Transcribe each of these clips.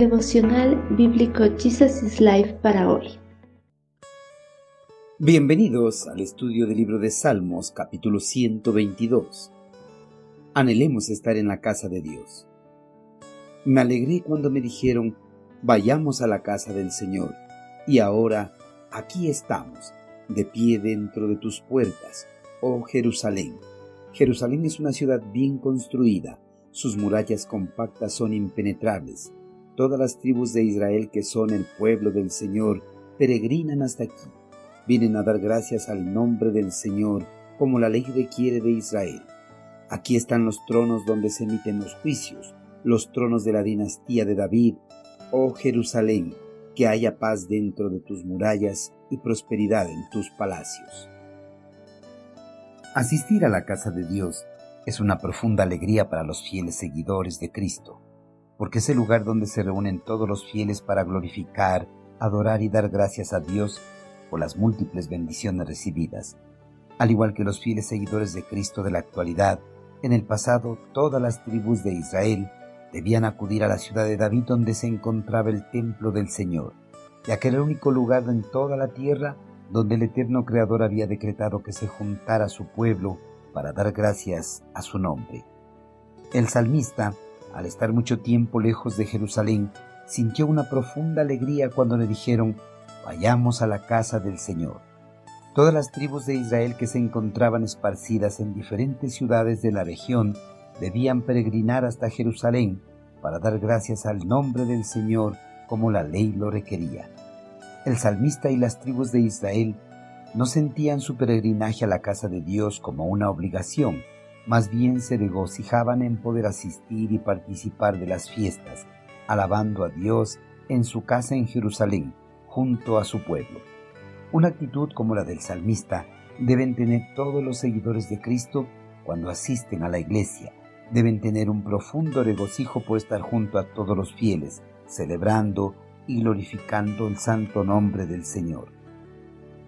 Devocional Bíblico Jesus is Life para hoy. Bienvenidos al estudio del libro de Salmos, capítulo 122. Anhelemos estar en la casa de Dios. Me alegré cuando me dijeron, vayamos a la casa del Señor. Y ahora, aquí estamos, de pie dentro de tus puertas, oh Jerusalén. Jerusalén es una ciudad bien construida, sus murallas compactas son impenetrables. Todas las tribus de Israel que son el pueblo del Señor peregrinan hasta aquí. Vienen a dar gracias al nombre del Señor como la ley requiere de Israel. Aquí están los tronos donde se emiten los juicios, los tronos de la dinastía de David. Oh Jerusalén, que haya paz dentro de tus murallas y prosperidad en tus palacios. Asistir a la casa de Dios es una profunda alegría para los fieles seguidores de Cristo, porque es el lugar donde se reúnen todos los fieles para glorificar, adorar y dar gracias a Dios por las múltiples bendiciones recibidas. Al igual que los fieles seguidores de Cristo de la actualidad, en el pasado todas las tribus de Israel debían acudir a la ciudad de David donde se encontraba el templo del Señor, ya que era el único lugar en toda la tierra donde el eterno Creador había decretado que se juntara su pueblo para dar gracias a su nombre. El salmista, al estar mucho tiempo lejos de Jerusalén, sintió una profunda alegría cuando le dijeron, vayamos a la casa del Señor. Todas las tribus de Israel que se encontraban esparcidas en diferentes ciudades de la región debían peregrinar hasta Jerusalén para dar gracias al nombre del Señor como la ley lo requería. El salmista y las tribus de Israel no sentían su peregrinaje a la casa de Dios como una obligación, más bien se regocijaban en poder asistir y participar de las fiestas, alabando a Dios en su casa en Jerusalén, junto a su pueblo. Una actitud como la del salmista deben tener todos los seguidores de Cristo cuando asisten a la iglesia. Deben tener un profundo regocijo por estar junto a todos los fieles, celebrando, y glorificando el santo nombre del Señor.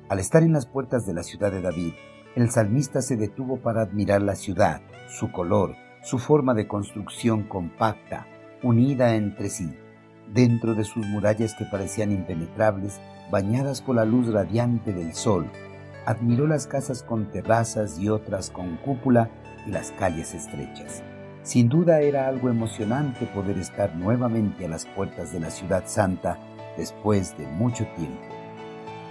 Al estar en las puertas de la ciudad de David, el salmista se detuvo para admirar la ciudad, su color, su forma de construcción compacta, unida entre sí, dentro de sus murallas que parecían impenetrables, bañadas por la luz radiante del sol. Admiró las casas con terrazas y otras con cúpula y las calles estrechas. Sin duda era algo emocionante poder estar nuevamente a las puertas de la ciudad santa después de mucho tiempo.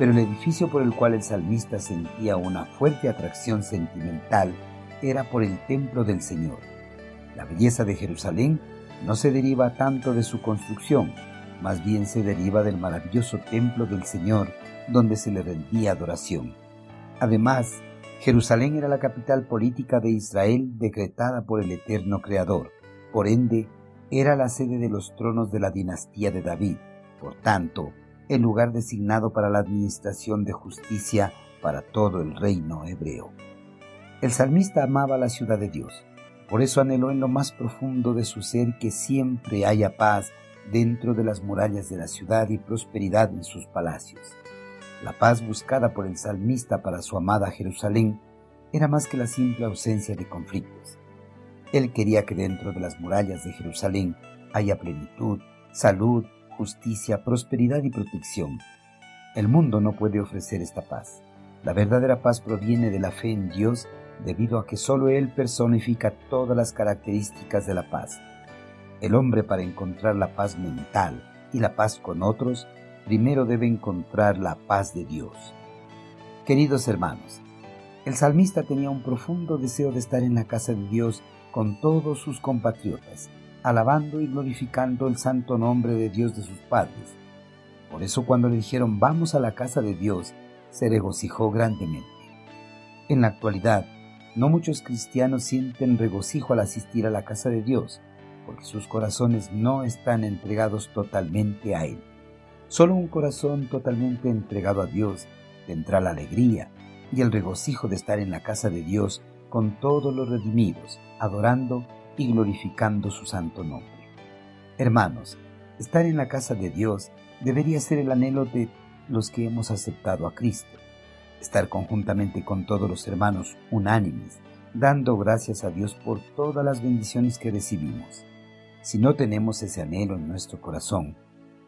Pero el edificio por el cual el salmista sentía una fuerte atracción sentimental era por el templo del Señor. La belleza de Jerusalén no se deriva tanto de su construcción, más bien se deriva del maravilloso templo del Señor donde se le rendía adoración. Además, Jerusalén era la capital política de Israel decretada por el eterno Creador. Por ende, era la sede de los tronos de la dinastía de David. Por tanto, el lugar designado para la administración de justicia para todo el reino hebreo. El salmista amaba la ciudad de Dios. Por eso anheló en lo más profundo de su ser que siempre haya paz dentro de las murallas de la ciudad y prosperidad en sus palacios. La paz buscada por el salmista para su amada Jerusalén era más que la simple ausencia de conflictos. Él quería que dentro de las murallas de Jerusalén haya plenitud, salud, justicia, prosperidad y protección. El mundo no puede ofrecer esta paz. La verdadera paz proviene de la fe en Dios debido a que solo Él personifica todas las características de la paz. El hombre para encontrar la paz mental y la paz con otros primero debe encontrar la paz de Dios. Queridos hermanos, el salmista tenía un profundo deseo de estar en la casa de Dios con todos sus compatriotas, alabando y glorificando el santo nombre de Dios de sus padres. Por eso cuando le dijeron vamos a la casa de Dios, se regocijó grandemente. En la actualidad, no muchos cristianos sienten regocijo al asistir a la casa de Dios, porque sus corazones no están entregados totalmente a Él. Solo un corazón totalmente entregado a Dios tendrá la alegría y el regocijo de estar en la casa de Dios con todos los redimidos, adorando y glorificando su santo nombre. Hermanos, estar en la casa de Dios debería ser el anhelo de los que hemos aceptado a Cristo. Estar conjuntamente con todos los hermanos unánimes, dando gracias a Dios por todas las bendiciones que recibimos. Si no tenemos ese anhelo en nuestro corazón,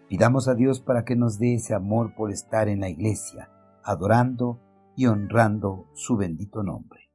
pidamos a Dios para que nos dé ese amor por estar en la iglesia, adorando y honrando su bendito nombre.